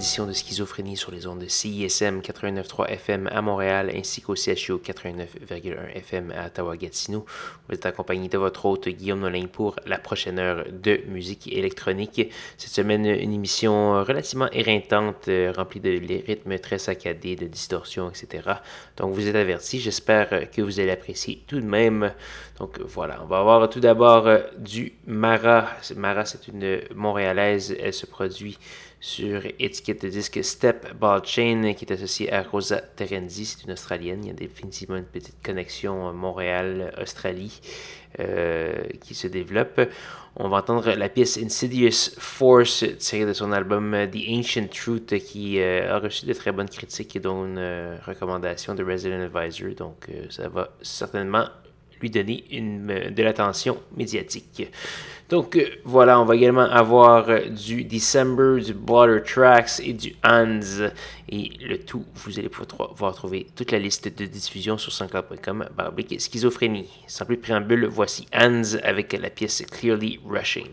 Édition de Schizophrénie sur les ondes de CISM 89.3 FM à Montréal ainsi qu'au CHU 89.1 FM à Ottawa-Gatineau. Vous êtes accompagné de votre hôte Guillaume Nolin pour la prochaine heure de musique électronique. Cette semaine, une émission relativement éreintante, euh, remplie de rythmes très saccadés, de distorsions, etc. Donc vous êtes avertis, j'espère que vous allez apprécier tout de même. Donc voilà, on va avoir tout d'abord euh, du Mara. Mara, c'est une Montréalaise, elle se produit sur étiquette de disque Step Ball Chain qui est associée à Rosa Terenzi, c'est une Australienne. Il y a définitivement une petite connexion Montréal-Australie euh, qui se développe. On va entendre la pièce Insidious Force tirée de son album The Ancient Truth qui euh, a reçu de très bonnes critiques et dont une euh, recommandation de Resident Advisor. Donc ça va certainement lui donner une, de l'attention médiatique. Donc euh, voilà, on va également avoir euh, du December, du Border Tracks et du Hans. Et le tout, vous allez pouvoir trouver toute la liste de diffusion sur sanscloud.com barbique schizophrénie. Sans plus préambule, voici Hans avec la pièce Clearly Rushing.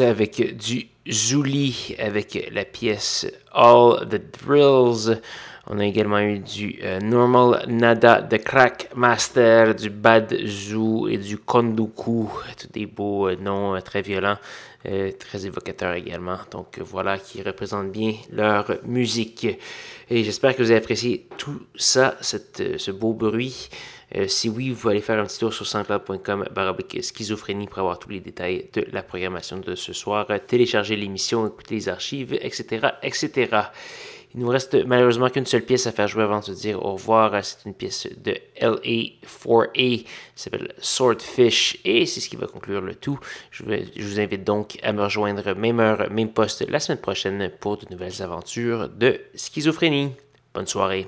Avec du Zuli avec la pièce All the Drills. On a également eu du euh, Normal Nada de Crack Master, du Bad Zoo et du Kondoku. Tous des beaux euh, noms euh, très violents, très évocateurs également. Donc voilà, qui représentent bien leur musique. Et j'espère que vous avez apprécié tout ça, ce beau bruit. Si oui, vous pouvez aller faire un petit tour sur soundcloud.com baroblique schizophrénie pour avoir tous les détails de la programmation de ce soir, télécharger l'émission, écouter les archives, etc., etc. Il nous reste malheureusement qu'une seule pièce à faire jouer avant de se dire au revoir. C'est une pièce de LA4A qui s'appelle Swordfish et c'est ce qui va conclure le tout. Je, je vous invite donc à me rejoindre même heure, même poste la semaine prochaine pour de nouvelles aventures de schizophrénie. Bonne soirée.